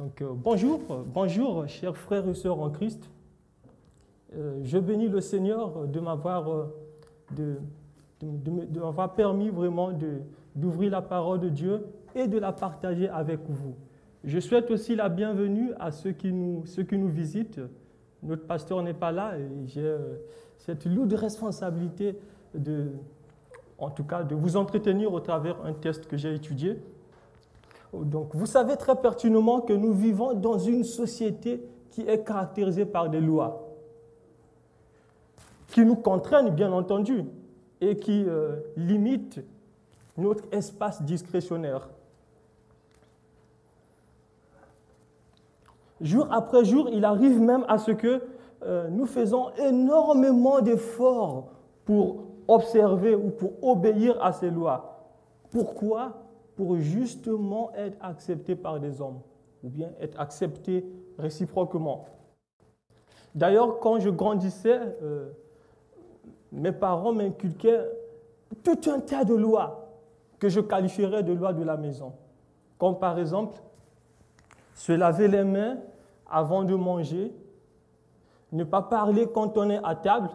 Donc, euh, bonjour, bonjour, chers frères et sœurs en Christ. Euh, je bénis le Seigneur de m'avoir euh, de, permis vraiment d'ouvrir la parole de Dieu et de la partager avec vous. Je souhaite aussi la bienvenue à ceux qui nous, ceux qui nous visitent. Notre pasteur n'est pas là et j'ai cette lourde responsabilité de, en tout cas, de vous entretenir au travers un test que j'ai étudié. Donc, vous savez très pertinemment que nous vivons dans une société qui est caractérisée par des lois, qui nous contraignent, bien entendu, et qui euh, limitent notre espace discrétionnaire. Jour après jour, il arrive même à ce que euh, nous faisons énormément d'efforts pour observer ou pour obéir à ces lois. Pourquoi? Pour justement être accepté par des hommes ou bien être accepté réciproquement. D'ailleurs, quand je grandissais, euh, mes parents m'inculquaient tout un tas de lois que je qualifierais de lois de la maison. Comme par exemple, se laver les mains avant de manger, ne pas parler quand on est à table,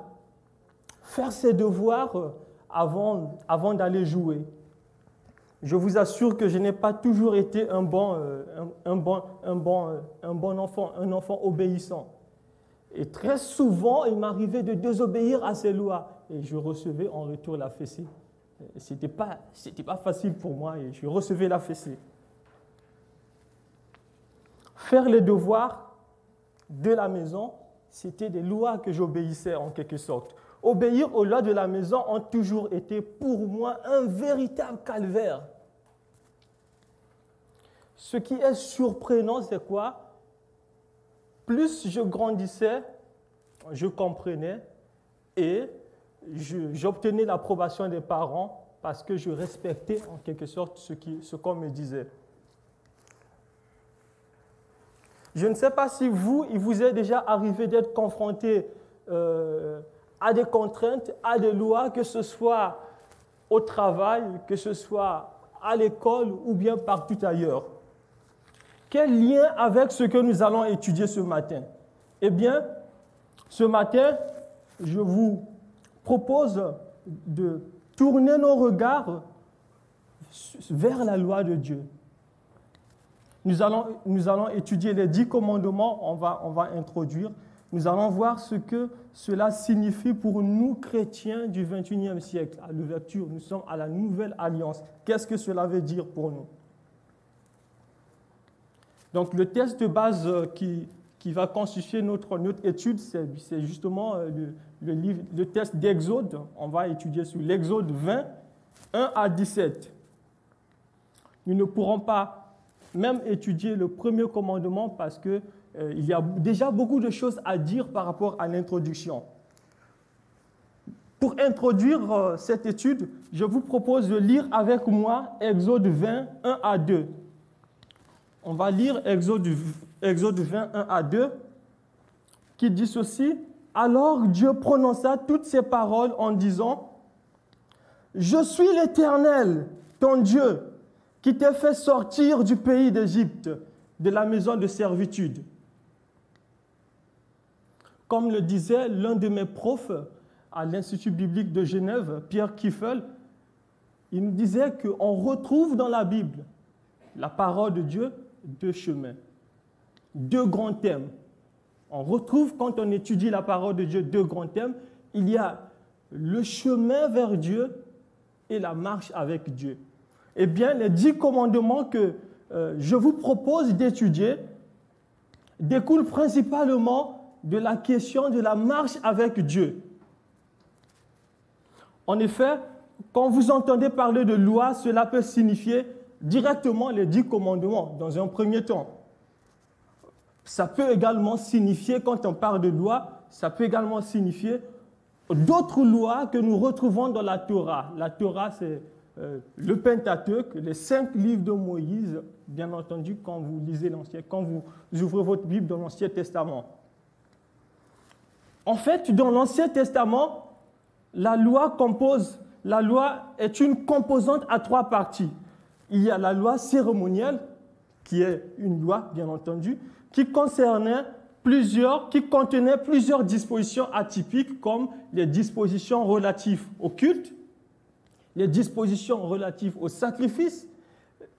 faire ses devoirs euh, avant, avant d'aller jouer. Je vous assure que je n'ai pas toujours été un bon, euh, un, bon, un, bon, euh, un bon enfant, un enfant obéissant. Et très souvent, il m'arrivait de désobéir à ces lois et je recevais en retour la fessée. Ce n'était pas, pas facile pour moi et je recevais la fessée. Faire les devoirs de la maison, c'était des lois que j'obéissais en quelque sorte obéir aux lois de la maison ont toujours été pour moi un véritable calvaire. Ce qui est surprenant, c'est quoi? Plus je grandissais, je comprenais et j'obtenais l'approbation des parents parce que je respectais en quelque sorte ce qu'on me disait. Je ne sais pas si vous, il vous est déjà arrivé d'être confronté euh, à des contraintes, à des lois, que ce soit au travail, que ce soit à l'école ou bien partout ailleurs. Quel lien avec ce que nous allons étudier ce matin? Eh bien, ce matin, je vous propose de tourner nos regards vers la loi de Dieu. Nous allons, nous allons étudier les dix commandements, on va, on va introduire nous allons voir ce que cela signifie pour nous chrétiens du 21e siècle. À l'ouverture, nous sommes à la nouvelle alliance. Qu'est-ce que cela veut dire pour nous? Donc le test de base euh, qui, qui va constituer notre, notre étude, c'est justement euh, le, le, livre, le test d'Exode. On va étudier sur l'Exode 20, 1 à 17. Nous ne pourrons pas même étudier le premier commandement parce que euh, il y a déjà beaucoup de choses à dire par rapport à l'introduction. Pour introduire euh, cette étude, je vous propose de lire avec moi Exode 20, 1 à 2. On va lire Exode, Exode 20, 1 à 2, qui dit ceci. Alors Dieu prononça toutes ces paroles en disant, Je suis l'Éternel, ton Dieu, qui t'a fait sortir du pays d'Égypte, de la maison de servitude. Comme le disait l'un de mes profs à l'Institut biblique de Genève, Pierre Kiffel, il nous disait qu'on retrouve dans la Bible la parole de Dieu deux chemins, deux grands thèmes. On retrouve quand on étudie la parole de Dieu deux grands thèmes. Il y a le chemin vers Dieu et la marche avec Dieu. Eh bien, les dix commandements que euh, je vous propose d'étudier découlent principalement de la question de la marche avec Dieu. En effet, quand vous entendez parler de loi, cela peut signifier directement les dix commandements dans un premier temps. Ça peut également signifier, quand on parle de loi, ça peut également signifier d'autres lois que nous retrouvons dans la Torah. La Torah, c'est euh, le Pentateuque, les cinq livres de Moïse, bien entendu, quand vous lisez l'Ancien, quand vous ouvrez votre Bible dans l'Ancien Testament. En fait, dans l'Ancien Testament, la loi compose, la loi est une composante à trois parties. Il y a la loi cérémonielle, qui est une loi, bien entendu, qui concernait plusieurs, qui contenait plusieurs dispositions atypiques comme les dispositions relatives au culte, les dispositions relatives au sacrifice,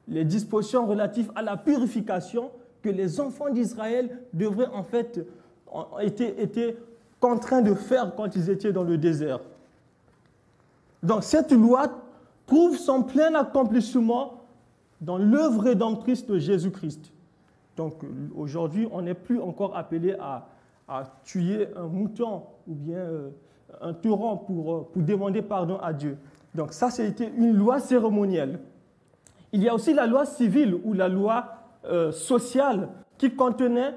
les dispositions relatives à la purification que les enfants d'Israël devraient en fait été, été contraints de faire quand ils étaient dans le désert. Donc cette loi trouve son plein accomplissement dans l'œuvre rédemptrice de Jésus-Christ. Donc aujourd'hui, on n'est plus encore appelé à, tuer un mouton ou bien euh, un taureau pour, euh, pour demander pardon à Dieu. Donc ça, c'était une loi cérémonielle. Il y a aussi la loi civile ou la loi euh, sociale qui contenait,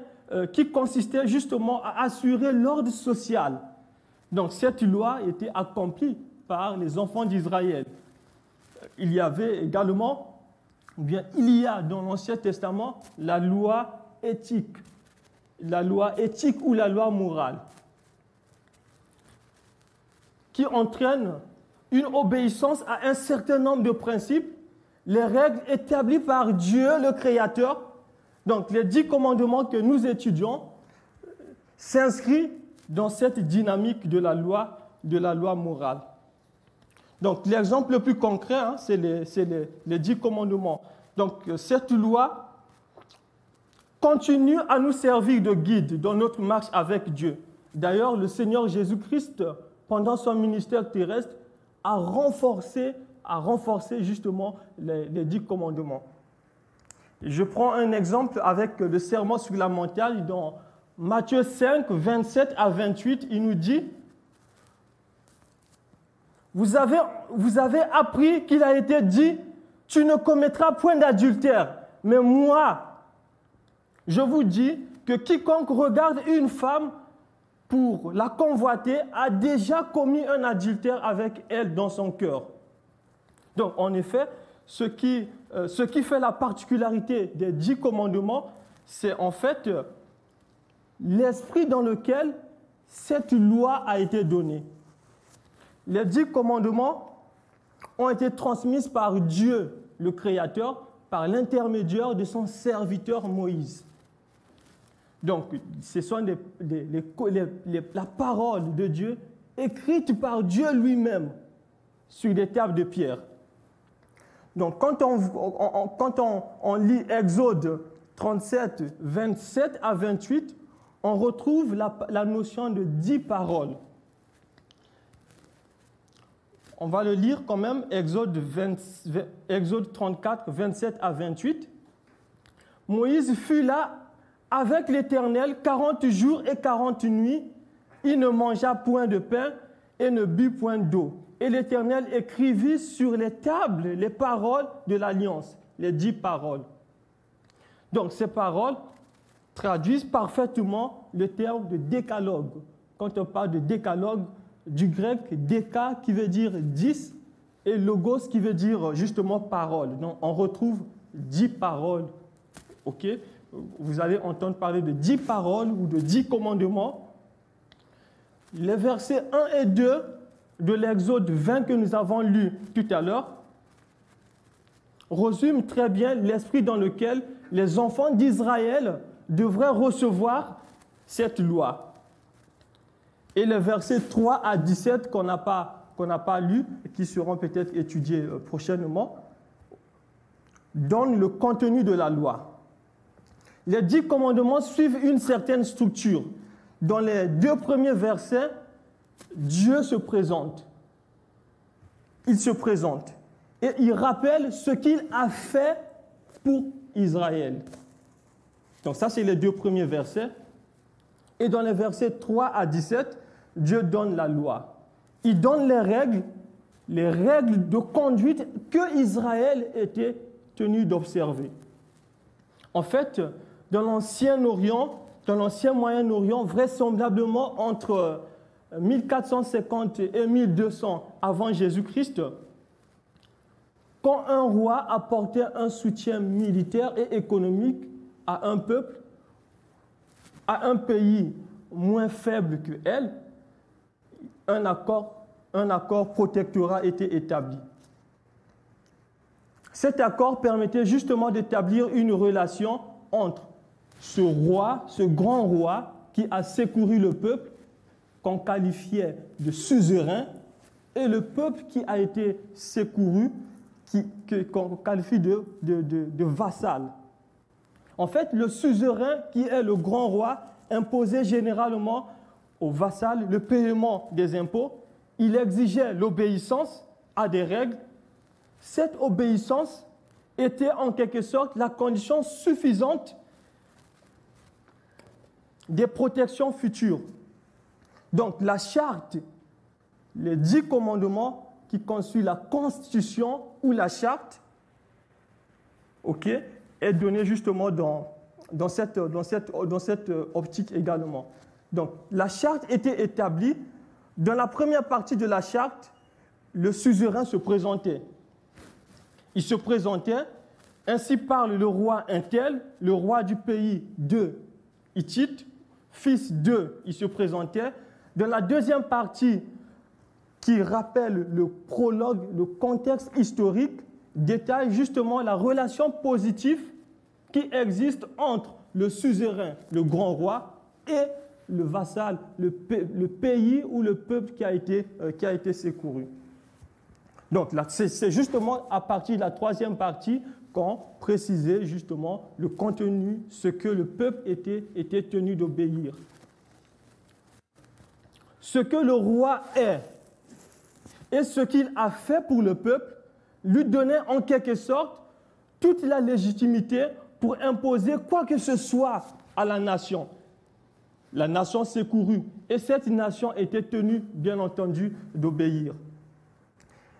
qui consistait justement à assurer l'ordre social. Donc cette loi était accomplie par les enfants d'Israël. Il y avait également ou bien il y a dans l'Ancien Testament la loi éthique, la loi éthique ou la loi morale, qui entraîne une obéissance à un certain nombre de principes, les règles établies par Dieu le Créateur. Donc les dix commandements que nous étudions s'inscrivent dans cette dynamique de la loi, de la loi morale. Donc l'exemple le plus concret, hein, c'est les, dix commandements. Donc cette loi continue à nous servir de guide dans notre marche avec Dieu. D'ailleurs, le Seigneur Jésus-Christ, pendant son ministère terrestre, a renforcé, justement les dix commandements. Je prends un exemple avec le serment sur la montagne dans Matthieu 5, 27 à 28. Il nous dit, vous avez, vous avez appris qu'il a été dit, tu ne commettras point d'adultère. Mais moi, je vous dis que quiconque regarde une femme pour la convoiter a déjà commis un adultère avec elle dans son cœur. Donc, en effet, ce qui, euh, ce qui fait la particularité des dix commandements, c'est en fait euh, l'esprit dans lequel cette loi a été donnée. Les dix commandements ont été transmis par Dieu, le Créateur, par l'intermédiaire de son serviteur Moïse. Donc, ce sont la parole de Dieu écrite par Dieu lui-même sur des tables de pierre. Donc, quand on, lit Exode 37, 27 à 28, on retrouve la, notion de dix paroles. On va le lire quand même, Exode, 34, 27 à 28. Moïse fut là avec l'Éternel 40 jours et 40 nuits. Il ne mangea point de pain et ne but point d'eau. Et l'Éternel écrivit sur les tables les paroles de l'alliance, les dix paroles. Donc ces paroles traduisent parfaitement le terme de décalogue. Quand on parle de décalogue, du grec déca qui veut dire dix et logos qui veut dire justement parole. Donc on retrouve dix paroles. Ok? Vous allez entendre parler de dix paroles ou de dix commandements. Les versets 1 et 2 de l'Exode 20 que nous avons lu tout à l'heure résument très bien l'esprit dans lequel les enfants d'Israël devraient recevoir cette loi. Et les versets 3 à 17 qu'on n'a pas, qu'on n'a pas lus qui seront peut-être étudiés euh, prochainement, donnent le contenu de la loi. Les dix commandements suivent une certaine structure. Dans les deux premiers versets, Dieu se présente. Il se présente. Et il rappelle ce qu'il a fait pour Israël. Donc ça, c'est les deux premiers versets. Et dans les versets 3 à 17, Dieu donne la loi. Il donne les règles, les règles de conduite que Israël était tenu d'observer. En fait, dans l'Ancien Orient, dans l'Ancien Moyen-Orient, vraisemblablement entre 1450 et 1200 avant Jésus-Christ, quand un roi apportait un soutien militaire et économique à un peuple, à un pays moins faible que elle, un accord, un accord protectorat était établi. Cet accord permettait justement d'établir une relation entre ce roi, ce grand roi qui a secouru le peuple, qu'on qualifiait de suzerain, et le peuple qui a été secouru, qu'on qualifie de, de vassal. En fait, le suzerain, qui est le grand roi, imposait généralement au vassal le paiement des impôts. Il exigeait l'obéissance à des règles. Cette obéissance était en quelque sorte la condition suffisante des protections futures. Donc la charte, les dix commandements qui constituent la constitution ou la charte, ok, est donnée justement dans, cette, dans, cette, dans cette optique également. Donc la charte était établie. Dans la première partie de la charte, le suzerain se présentait. Il se présentait, ainsi parle le roi Intel, le roi du pays de Hittite, fils de, il se présentait. Dans la deuxième partie, qui rappelle le prologue, le contexte historique, détaille justement la relation positive qui existe entre le suzerain, le grand roi, et le vassal, le, pays ou le peuple qui a été, euh, secouru. Donc c'est justement à partir de la troisième partie qu'on précisait justement le contenu, ce que le peuple était tenu d'obéir. Ce que le roi est et ce qu'il a fait pour le peuple lui donnait en quelque sorte toute la légitimité pour imposer quoi que ce soit à la nation. La nation secourue et cette nation était tenue, bien entendu, d'obéir.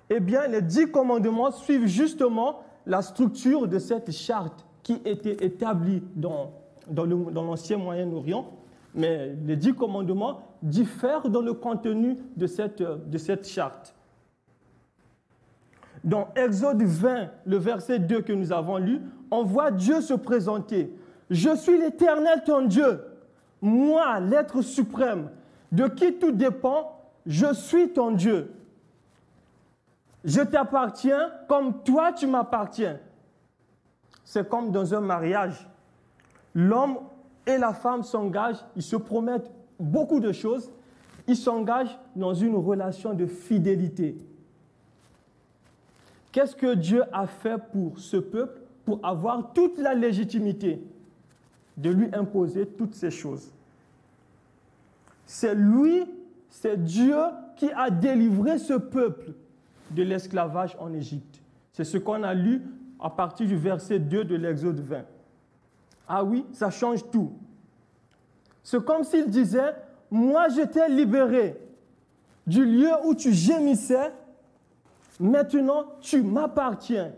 Eh bien, les dix commandements suivent justement la structure de cette charte qui était établie dans, dans l'ancien Moyen-Orient, mais les dix commandements diffèrent dans le contenu de cette, de cette charte. Dans Exode 20, le verset 2 que nous avons lu, on voit Dieu se présenter. Je suis l'Éternel ton Dieu, moi, l'être suprême, de qui tout dépend, je suis ton Dieu. Je t'appartiens comme toi tu m'appartiens. C'est comme dans un mariage. L'homme et la femme s'engagent, ils se promettent beaucoup de choses, ils s'engagent dans une relation de fidélité. Qu'est-ce que Dieu a fait pour ce peuple pour avoir toute la légitimité de lui imposer toutes ces choses? C'est lui, c'est Dieu qui a délivré ce peuple de l'esclavage en Égypte. C'est ce qu'on a lu à partir du verset 2 de l'Exode 20. Ah oui, ça change tout. C'est comme s'il disait, moi je t'ai libéré du lieu où tu gémissais, maintenant tu m'appartiens.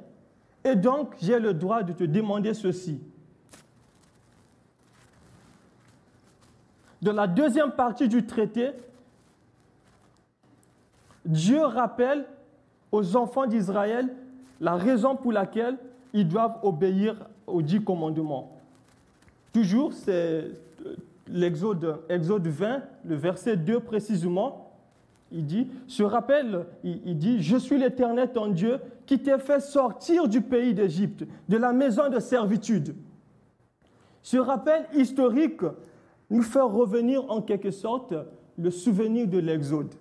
Et donc j'ai le droit de te demander ceci. Dans la deuxième partie du traité, Dieu rappelle aux enfants d'Israël la raison pour laquelle ils doivent obéir aux dix commandements. Toujours, c'est l'Exode Exode 20, le verset 2 précisément, il dit, se rappelle, il, dit, je suis l'Éternel ton Dieu qui t'ai fait sortir du pays d'Égypte, de la maison de servitude. Ce rappel historique nous fait revenir en quelque sorte le souvenir de l'Exode.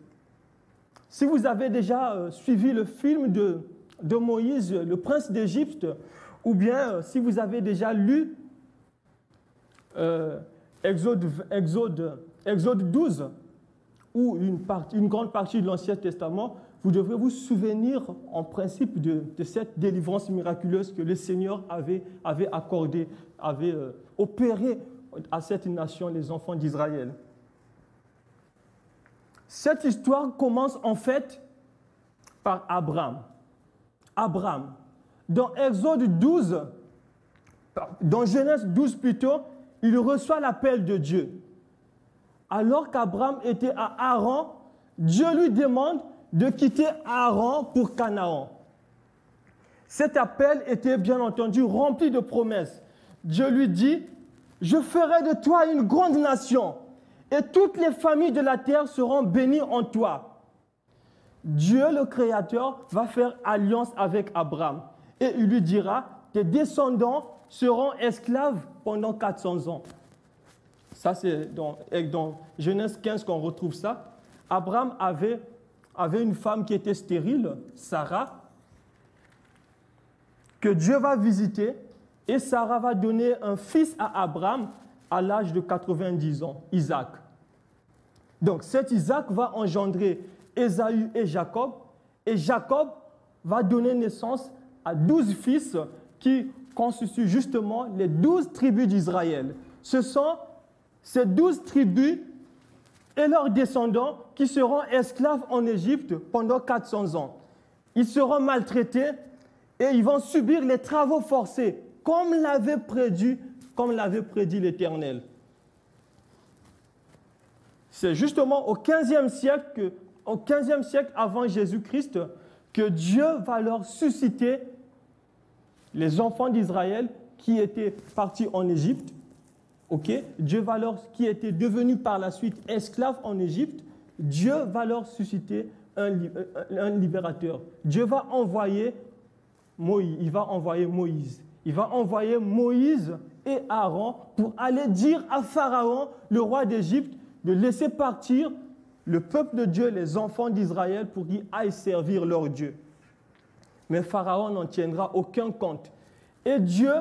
Si vous avez déjà euh, suivi le film de, Moïse, le prince d'Égypte, ou bien euh, si vous avez déjà lu euh, Exode, Exode, Exode 12, ou une, grande partie de l'Ancien Testament, vous devrez vous souvenir en principe de, cette délivrance miraculeuse que le Seigneur avait, avait accordée, avait opérée à cette nation, les enfants d'Israël. Cette histoire commence en fait par Abraham. Abraham. Dans Exode 12, dans Genèse 12 plutôt, il reçoit l'appel de Dieu. Alors qu'Abraham était à Haran, Dieu lui demande de quitter Haran pour Canaan. Cet appel était bien entendu rempli de promesses. Dieu lui dit, je ferai de toi une grande nation et toutes les familles de la terre seront bénies en toi. Dieu le Créateur va faire alliance avec Abraham. et il lui dira, tes descendants seront esclaves pendant 400 ans. Ça, c'est dans, Genèse 15 qu'on retrouve ça. Abraham avait, avait une femme qui était stérile, Sarah, que Dieu va visiter et Sarah va donner un fils à Abraham à l'âge de 90 ans, Isaac. Donc cet Isaac va engendrer Ésaü et Jacob, et Jacob va donner naissance à douze fils qui constituent justement les douze tribus d'Israël. Ce sont ces douze tribus et leurs descendants qui seront esclaves en Égypte pendant 400 ans. Ils seront maltraités et ils vont subir les travaux forcés, comme l'avait prédit, comme l'avait prédit l'Éternel. C'est justement au 15e siècle, au 15e siècle avant Jésus-Christ que Dieu va leur susciter les enfants d'Israël qui étaient partis en Égypte. ok Dieu va leur, qui étaient devenus par la suite esclaves en Égypte, Dieu va leur susciter un, un libérateur. Dieu va envoyer Moïse, il va envoyer Moïse. Il va envoyer Moïse et Aaron pour aller dire à Pharaon, le roi d'Égypte, de laisser partir le peuple de Dieu, les enfants d'Israël, pour qu'ils aillent servir leur Dieu. Mais Pharaon n'en tiendra aucun compte. Et Dieu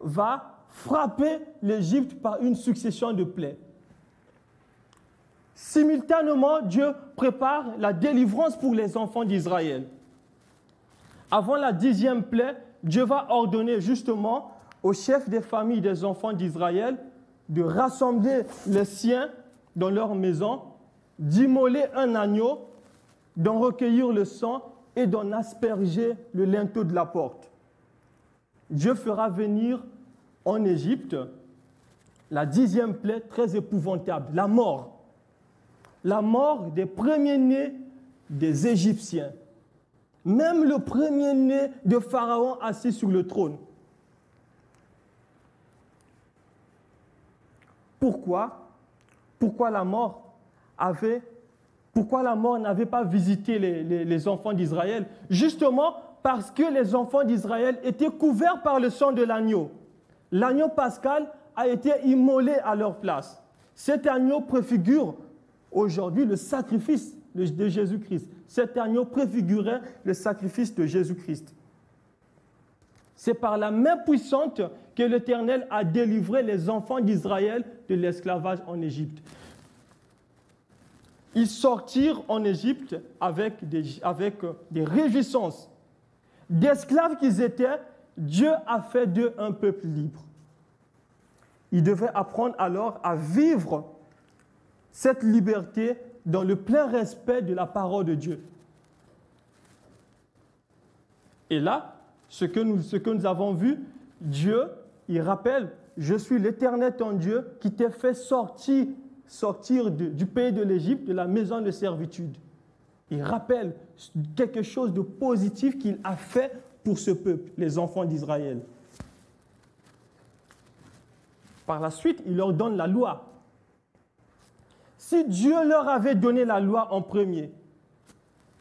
va frapper l'Égypte par une succession de plaies. Simultanément, Dieu prépare la délivrance pour les enfants d'Israël. Avant la dixième plaie, Dieu va ordonner justement aux chefs des familles des enfants d'Israël de rassembler les siens dans leur maison, d'immoler un agneau, d'en recueillir le sang et d'en asperger le linteau de la porte. Dieu fera venir en Égypte la dixième plaie très épouvantable, la mort. La mort des premiers-nés des Égyptiens. Même le premier-né de Pharaon assis sur le trône. Pourquoi? Pourquoi la mort avait, pourquoi la mort n'avait pas visité les, enfants d'Israël? Justement parce que les enfants d'Israël étaient couverts par le sang de l'agneau. L'agneau pascal a été immolé à leur place. Cet agneau préfigure aujourd'hui le sacrifice de Jésus-Christ. Cet agneau préfigurait le sacrifice de Jésus-Christ. C'est par la main puissante que l'Éternel a délivré les enfants d'Israël de l'esclavage en Égypte. Ils sortirent en Égypte avec des, avec réjouissances. D'esclaves qu'ils étaient, Dieu a fait d'eux un peuple libre. Ils devaient apprendre alors à vivre cette liberté dans le plein respect de la parole de Dieu. Et là, ce que nous, ce que nous avons vu, Dieu, il rappelle, je suis l'éternel ton Dieu qui t'a fait sortir, sortir du pays de l'Égypte, de la maison de servitude. Il rappelle quelque chose de positif qu'il a fait pour ce peuple, les enfants d'Israël. Par la suite, il leur donne la loi. Si Dieu leur avait donné la loi en premier,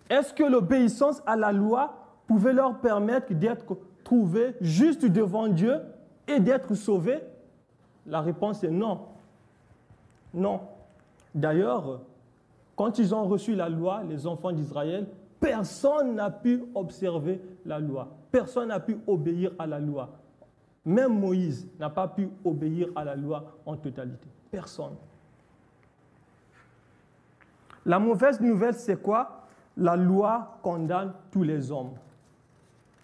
est-ce que l'obéissance à la loi pouvait leur permettre d'être trouvés juste devant Dieu et d'être sauvés? La réponse est non. Non. D'ailleurs, quand ils ont reçu la loi, les enfants d'Israël, personne n'a pu observer la loi. Personne n'a pu obéir à la loi. Même Moïse n'a pas pu obéir à la loi en totalité. Personne. La mauvaise nouvelle, c'est quoi? La loi condamne tous les hommes.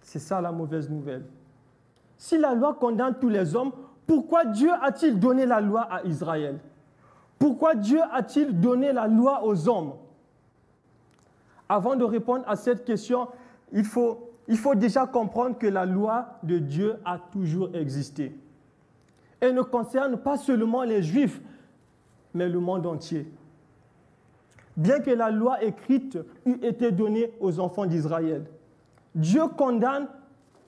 C'est ça la mauvaise nouvelle. Si la loi condamne tous les hommes, pourquoi Dieu a-t-il donné la loi à Israël? Pourquoi Dieu a-t-il donné la loi aux hommes? Avant de répondre à cette question, il faut, déjà comprendre que la loi de Dieu a toujours existé. Elle ne concerne pas seulement les Juifs, mais le monde entier. Bien que la loi écrite eût été donnée aux enfants d'Israël, Dieu condamne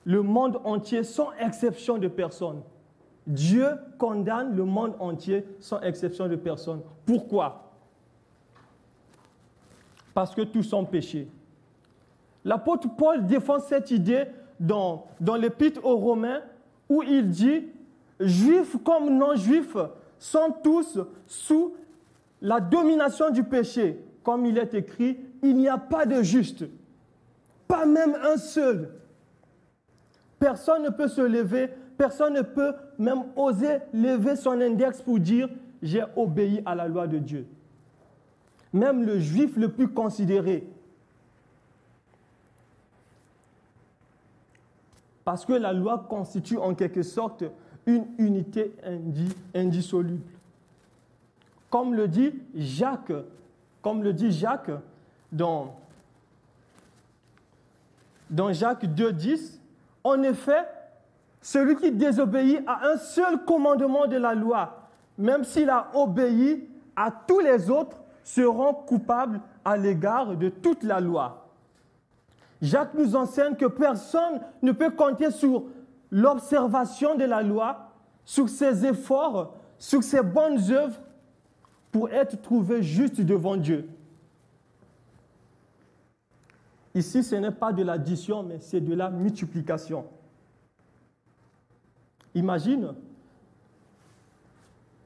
le monde entier sans exception de personne. Dieu condamne le monde entier sans exception de personne. Pourquoi? Parce que tous sont péchés. L'apôtre Paul défend cette idée dans, dans l'épître aux Romains où il dit, Juifs comme non-juifs sont tous sous la domination du péché. Comme il est écrit, il n'y a pas de juste, pas même un seul. Personne ne peut se lever, personne ne peut même oser lever son index pour dire j'ai obéi à la loi de Dieu. Même le juif le plus considéré. Parce que la loi constitue en quelque sorte une unité indissoluble. Comme le dit Jacques, comme le dit Jacques dans, dans Jacques 2.10, en effet, celui qui désobéit à un seul commandement de la loi, même s'il a obéi à tous les autres, seront coupables à l'égard de toute la loi. Jacques nous enseigne que personne ne peut compter sur l'observation de la loi, sur ses efforts, sur ses bonnes œuvres pour être trouvé juste devant Dieu. Ici, ce n'est pas de l'addition, mais c'est de la multiplication. Imagine,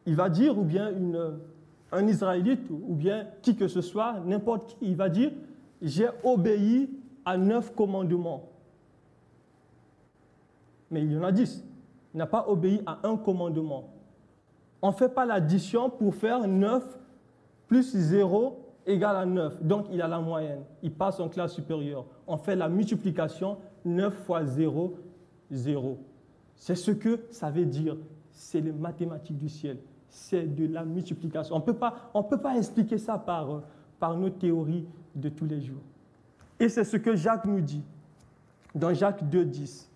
il va dire, ou bien un Israélite, ou bien qui que ce soit, n'importe qui, il va dire, j'ai obéi à neuf commandements. Mais il y en a dix. Il n'a pas obéi à un commandement. On ne fait pas l'addition pour faire 9 plus 0 égale à 9. Donc il a la moyenne. Il passe en classe supérieure. On fait la multiplication 9 fois 0, 0. C'est ce que ça veut dire. C'est les mathématiques du ciel. C'est de la multiplication. On ne peut pas expliquer ça par, par nos théories de tous les jours. Et c'est ce que Jacques nous dit dans Jacques 2, 10.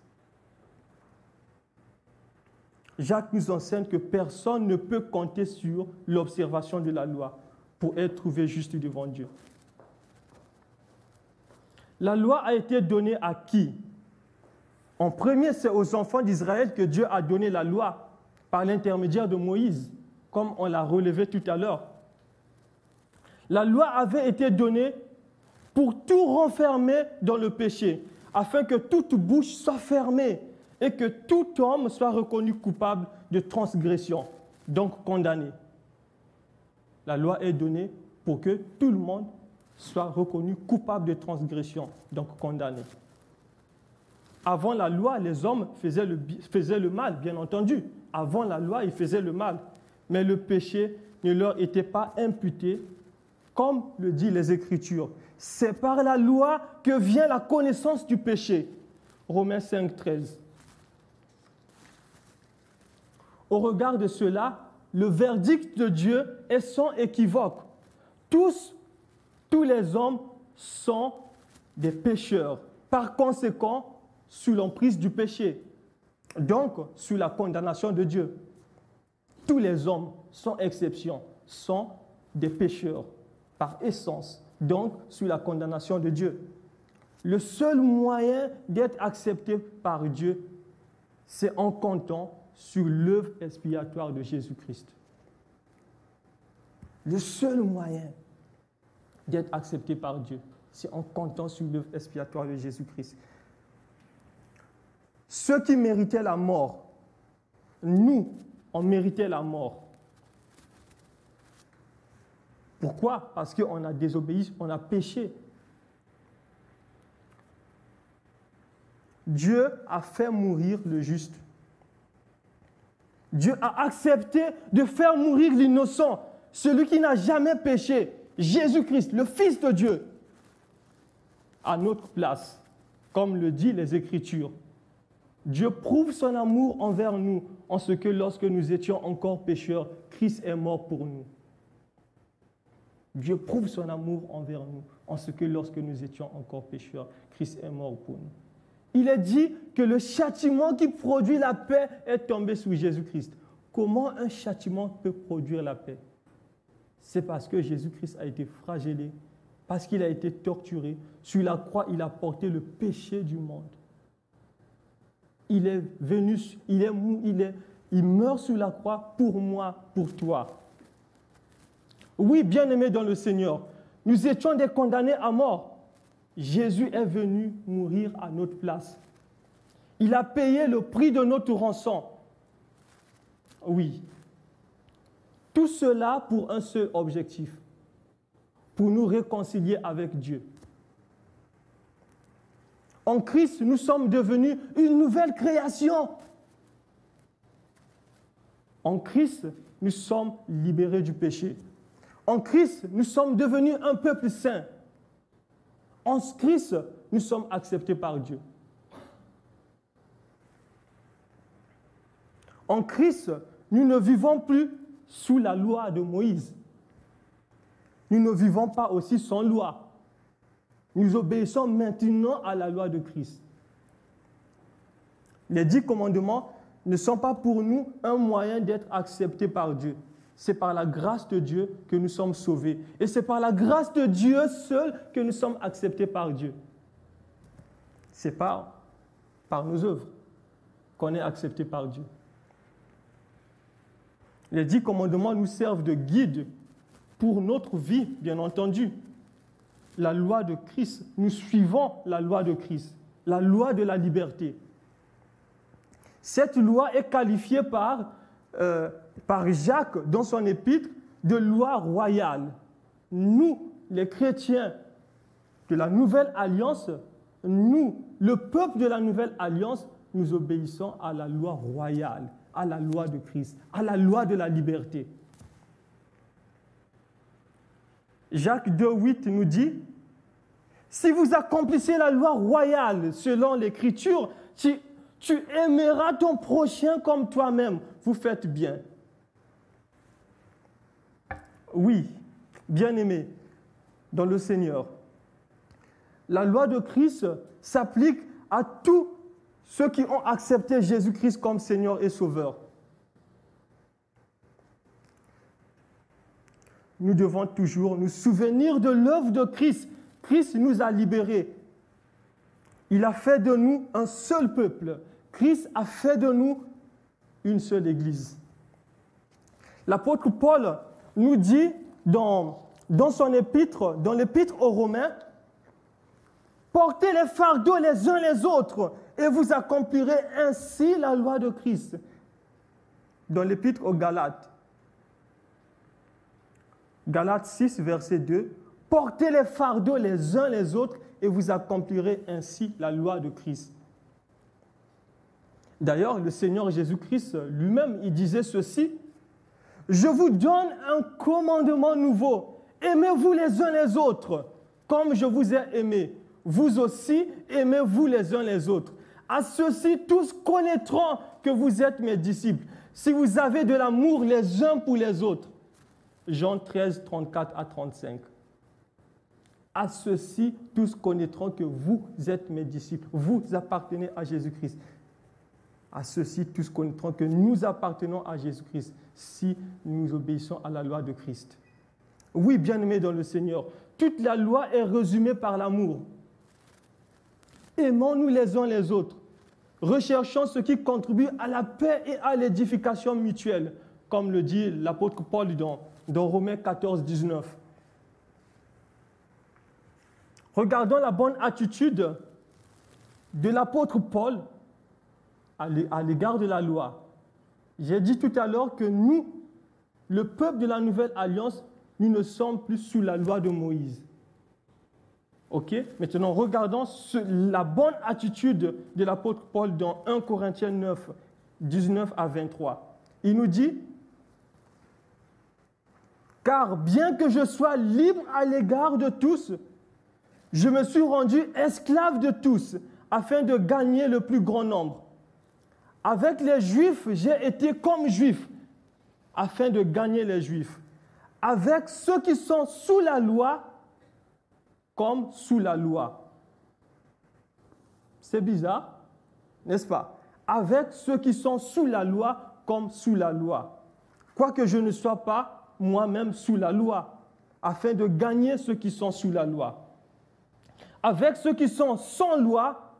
Jacques nous enseigne que personne ne peut compter sur l'observation de la loi pour être trouvé juste devant Dieu. La loi a été donnée à qui? En premier, c'est aux enfants d'Israël que Dieu a donné la loi par l'intermédiaire de Moïse, comme on l'a relevé tout à l'heure. La loi avait été donnée pour tout renfermer dans le péché, afin que toute bouche soit fermée et que tout homme soit reconnu coupable de transgression, donc condamné. La loi est donnée pour que tout le monde soit reconnu coupable de transgression, donc condamné. Avant la loi, les hommes faisaient le, faisaient le mal, bien entendu. Avant la loi, ils faisaient le mal. Mais le péché ne leur était pas imputé, comme le dit les Écritures. C'est par la loi que vient la connaissance du péché. Romains 5, 13. Au regard de cela, le verdict de Dieu est sans équivoque. Tous, tous les hommes sont des pécheurs. Par conséquent, sous l'emprise du péché. Donc, sous la condamnation de Dieu. Tous les hommes, sans exception, sont des pécheurs par essence. Donc, sous la condamnation de Dieu. Le seul moyen d'être accepté par Dieu, c'est en comptant sur l'œuvre expiatoire de Jésus-Christ. Le seul moyen d'être accepté par Dieu, c'est en comptant sur l'œuvre expiatoire de Jésus-Christ. Ceux qui méritaient la mort, nous, on méritait la mort. Pourquoi? Parce qu'on a désobéi, on a péché. Dieu a fait mourir le juste. Dieu a accepté de faire mourir l'innocent, celui qui n'a jamais péché, Jésus-Christ, le Fils de Dieu, à notre place, comme le dit les Écritures. Dieu prouve son amour envers nous en ce que lorsque nous étions encore pécheurs, Christ est mort pour nous. Dieu prouve son amour envers nous en ce que lorsque nous étions encore pécheurs, Christ est mort pour nous il est dit que le châtiment qui produit la paix est tombé sur Jésus-Christ. Comment un châtiment peut produire la paix? C'est parce que Jésus-Christ a été flagellé, parce qu'il a été torturé. Sur la croix, il a porté le péché du monde. Il est venu, il est, il est, il meurt sur la croix pour moi, pour toi. Oui, bien-aimés dans le Seigneur, nous étions des condamnés à mort. Jésus est venu mourir à notre place. Il a payé le prix de notre rançon. Oui. Tout cela pour un seul objectif, pour nous réconcilier avec Dieu. En Christ, nous sommes devenus une nouvelle création. En Christ, nous sommes libérés du péché. En Christ, nous sommes devenus un peuple saint. En Christ, nous sommes acceptés par Dieu. En Christ, nous ne vivons plus sous la loi de Moïse. Nous ne vivons pas aussi sans loi. Nous obéissons maintenant à la loi de Christ. Les dix commandements ne sont pas pour nous un moyen d'être acceptés par Dieu. C'est par la grâce de Dieu que nous sommes sauvés. Et c'est par la grâce de Dieu seul que nous sommes acceptés par Dieu. C'est par, par nos œuvres qu'on est accepté par Dieu. Les dix commandements nous servent de guide pour notre vie, bien entendu. La loi de Christ, nous suivons la loi de Christ, la loi de la liberté. Cette loi est qualifiée par, euh, par Jacques dans son épître de loi royale. Nous, les chrétiens de la nouvelle alliance, nous, le peuple de la nouvelle alliance, nous obéissons à la loi royale, à la loi de Christ, à la loi de la liberté. Jacques 2.8 nous dit, si vous accomplissez la loi royale selon l'Écriture, tu, aimeras ton prochain comme toi-même. Vous faites bien. Oui, bien-aimé dans le Seigneur. La loi de Christ s'applique à tous ceux qui ont accepté Jésus-Christ comme Seigneur et Sauveur. Nous devons toujours nous souvenir de l'œuvre de Christ. Christ nous a libérés. Il a fait de nous un seul peuple. Christ a fait de nous une seule Église. L'apôtre Paul nous dit dans, son épître, dans l'épître aux Romains, portez les fardeaux les uns les autres et vous accomplirez ainsi la loi de Christ. Dans l'épître aux Galates, Galates 6, verset 2, portez les fardeaux les uns les autres et vous accomplirez ainsi la loi de Christ. D'ailleurs, le Seigneur Jésus-Christ lui-même, il disait ceci, je vous donne un commandement nouveau, aimez-vous les uns les autres, comme je vous ai aimé. Vous aussi, aimez-vous les uns les autres. À ceux-ci, tous connaîtront que vous êtes mes disciples, si vous avez de l'amour les uns pour les autres. Jean 13, 34 à 35. À ceux-ci, tous connaîtront que vous êtes mes disciples. Vous appartenez à Jésus-Christ. À ceux-ci, tous connaîtront que nous appartenons à Jésus-Christ si nous obéissons à la loi de Christ. Oui, bien-aimés dans le Seigneur, toute la loi est résumée par l'amour. Aimons-nous les uns les autres. Recherchons ce qui contribue à la paix et à l'édification mutuelle, comme le dit l'apôtre Paul dans dans Romains 14, 19. Regardons la bonne attitude de l'apôtre Paul à l'égard de la loi. J'ai dit tout à l'heure que nous, le peuple de la nouvelle alliance, nous ne sommes plus sous la loi de Moïse. Ok? Maintenant, regardons la bonne attitude de l'apôtre Paul dans 1 Corinthiens 9, 19 à 23. Il nous dit, car bien que je sois libre à l'égard de tous, je me suis rendu esclave de tous afin de gagner le plus grand nombre. Avec les Juifs, j'ai été comme Juif afin de gagner les Juifs. Avec ceux qui sont sous la loi, comme sous la loi. C'est bizarre, n'est-ce pas? Avec ceux qui sont sous la loi, comme sous la loi. Quoique je ne sois pas moi-même sous la loi, afin de gagner ceux qui sont sous la loi. Avec ceux qui sont sans loi,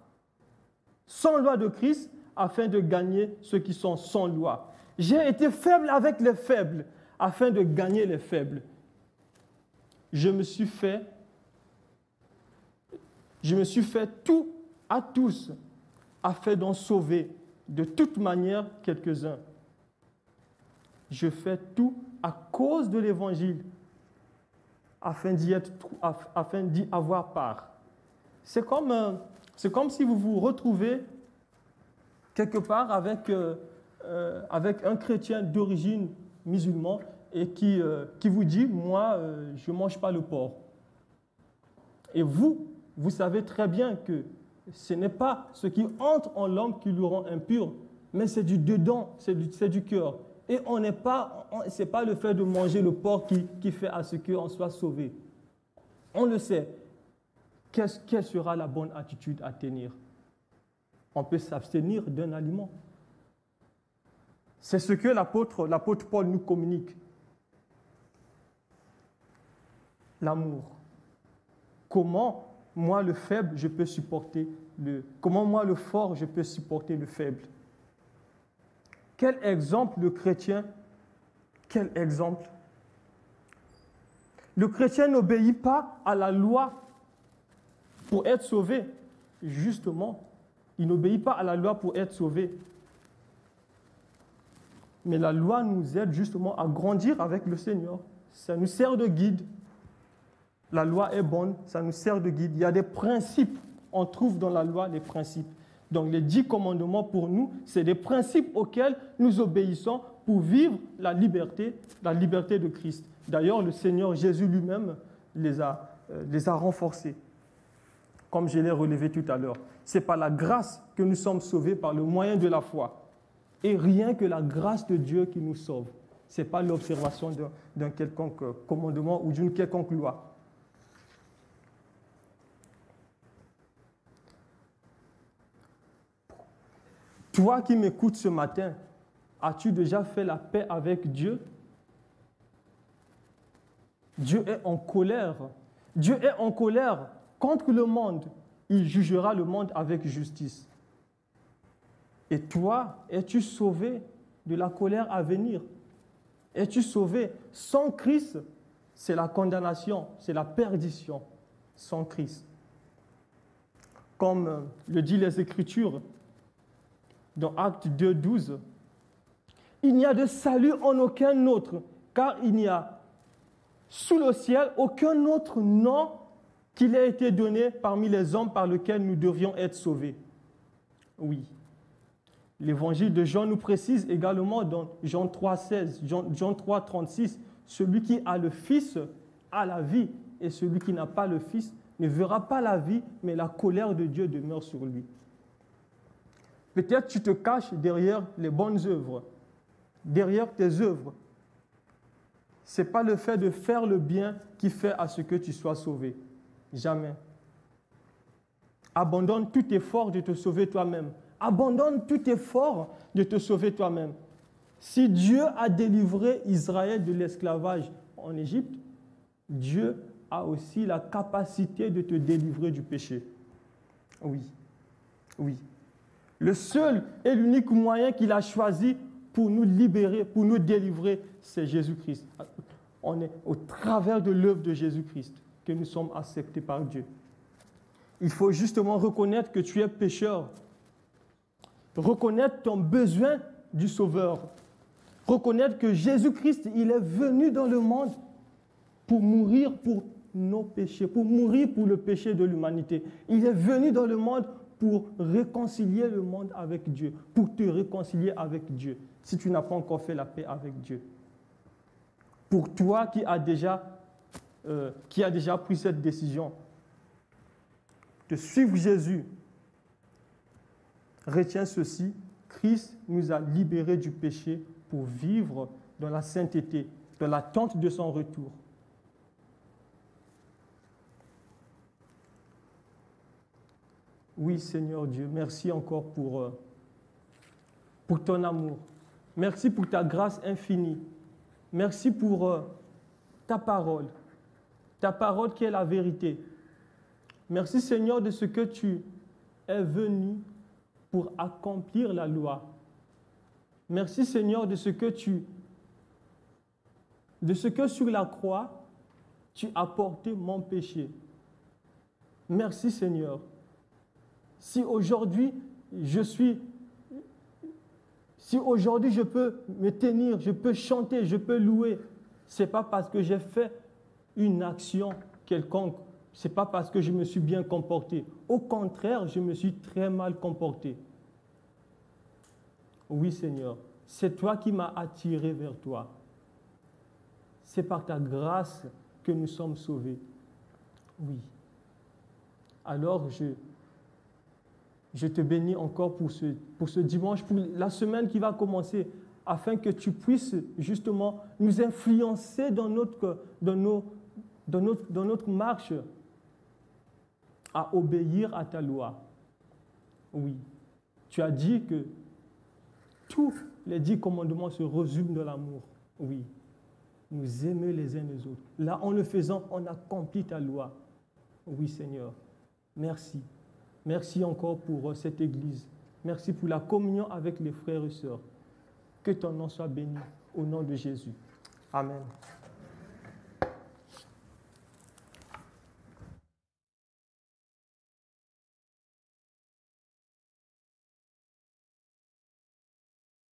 sans loi de Christ, afin de gagner ceux qui sont sans loi. J'ai été faible avec les faibles, afin de gagner les faibles. Je me suis fait, tout à tous, afin d'en sauver de toute manière quelques-uns. Je fais tout à cause de l'Évangile, afin d'y, afin d'y avoir part. C'est comme, euh, c'est comme si vous vous retrouvez quelque part avec, euh, euh, avec un chrétien d'origine musulmane et qui, qui vous dit, moi, je ne mange pas le porc. Et vous, vous savez très bien que ce n'est pas ce qui entre en l'homme qui le rend impur, mais c'est du dedans, c'est du, du cœur. Et on n'est pas, c'est pas le fait de manger le porc qui, qui fait à ce qu'on soit sauvé. On le sait. Quelle sera la bonne attitude à tenir? On peut s'abstenir d'un aliment. C'est ce que l'apôtre, Paul nous communique. L'amour. Comment moi le faible, je peux supporter le... Comment moi le fort, je peux supporter le faible? Quel exemple le chrétien Quel exemple? Le chrétien n'obéit pas à la loi pour être sauvé. Justement, il n'obéit pas à la loi pour être sauvé. Mais la loi nous aide justement à grandir avec le Seigneur. Ça nous sert de guide. La loi est bonne, ça nous sert de guide. Il y a des principes, on trouve dans la loi les principes. Donc les dix commandements pour nous, c'est des principes auxquels nous obéissons pour vivre la liberté, la liberté de Christ. D'ailleurs, le Seigneur Jésus lui-même les a, euh, les a renforcés, comme je l'ai relevé tout à l'heure. C'est par la grâce que nous sommes sauvés par le moyen de la foi. Et rien que la grâce de Dieu qui nous sauve. Ce n'est pas l'observation d'un quelconque commandement ou d'une quelconque loi. Toi qui m'écoutes ce matin, as-tu déjà fait la paix avec Dieu? Dieu est en colère. Dieu est en colère contre le monde. Il jugera le monde avec justice. Et toi, es-tu sauvé de la colère à venir? Es-tu sauvé? Sans Christ, c'est la condamnation, c'est la perdition. Sans Christ. Comme le dit les Écritures, dans Acte 2, 12. Il n'y a de salut en aucun autre, car il n'y a sous le ciel aucun autre nom qu'il ait été donné parmi les hommes par lesquels nous devions être sauvés. Oui. L'évangile de Jean nous précise également dans Jean 3, 16, Jean, Jean 3, 36, celui qui a le Fils a la vie, et celui qui n'a pas le Fils ne verra pas la vie, mais la colère de Dieu demeure sur lui. Peut-être tu te caches derrière les bonnes œuvres, derrière tes œuvres. Ce n'est pas le fait de faire le bien qui fait à ce que tu sois sauvé. Jamais. Abandonne tout effort de te sauver toi-même. Abandonne tout effort de te sauver toi-même. Si Dieu a délivré Israël de l'esclavage en Égypte, Dieu a aussi la capacité de te délivrer du péché. Oui, oui. Le seul et l'unique moyen qu'il a choisi pour nous libérer, pour nous délivrer, c'est Jésus-Christ. On est au travers de l'œuvre de Jésus-Christ que nous sommes acceptés par Dieu. Il faut justement reconnaître que tu es pécheur. Reconnaître ton besoin du Sauveur. Reconnaître que Jésus-Christ, il est venu dans le monde pour mourir pour nos péchés, pour mourir pour le péché de l'humanité. Il est venu dans le monde pour réconcilier le monde avec Dieu, pour te réconcilier avec Dieu, si tu n'as pas encore fait la paix avec Dieu. Pour toi qui as déjà, euh, qui a déjà pris cette décision de suivre Jésus, retiens ceci, Christ nous a libérés du péché pour vivre dans la sainteté, dans l'attente de son retour. Oui, Seigneur Dieu, merci encore pour, euh, pour ton amour. Merci pour ta grâce infinie. Merci pour euh, ta parole, ta parole qui est la vérité. Merci Seigneur de ce que tu es venu pour accomplir la loi. Merci Seigneur de ce que tu de ce que sur la croix tu as porté mon péché. Merci Seigneur si aujourd'hui je suis, si aujourd'hui je peux me tenir, je peux chanter, je peux louer, c'est pas parce que j'ai fait une action quelconque, c'est pas parce que je me suis bien comporté. Au contraire, je me suis très mal comporté. Oui, Seigneur, c'est toi qui m'as attiré vers toi. C'est par ta grâce que nous sommes sauvés. Oui. Alors je, je te bénis encore pour ce, pour ce dimanche, pour la semaine qui va commencer, afin que tu puisses justement nous influencer dans notre, dans nos, dans notre, marche à obéir à ta loi. Oui, tu as dit que tous les dix commandements se résument dans l'amour. Oui, nous aimer les uns les autres. Là, en le faisant, on accomplit ta loi. Oui, Seigneur. Merci. Merci encore pour euh, cette Église. Merci pour la communion avec les frères et sœurs. Que ton nom soit béni au nom de Jésus. Amen.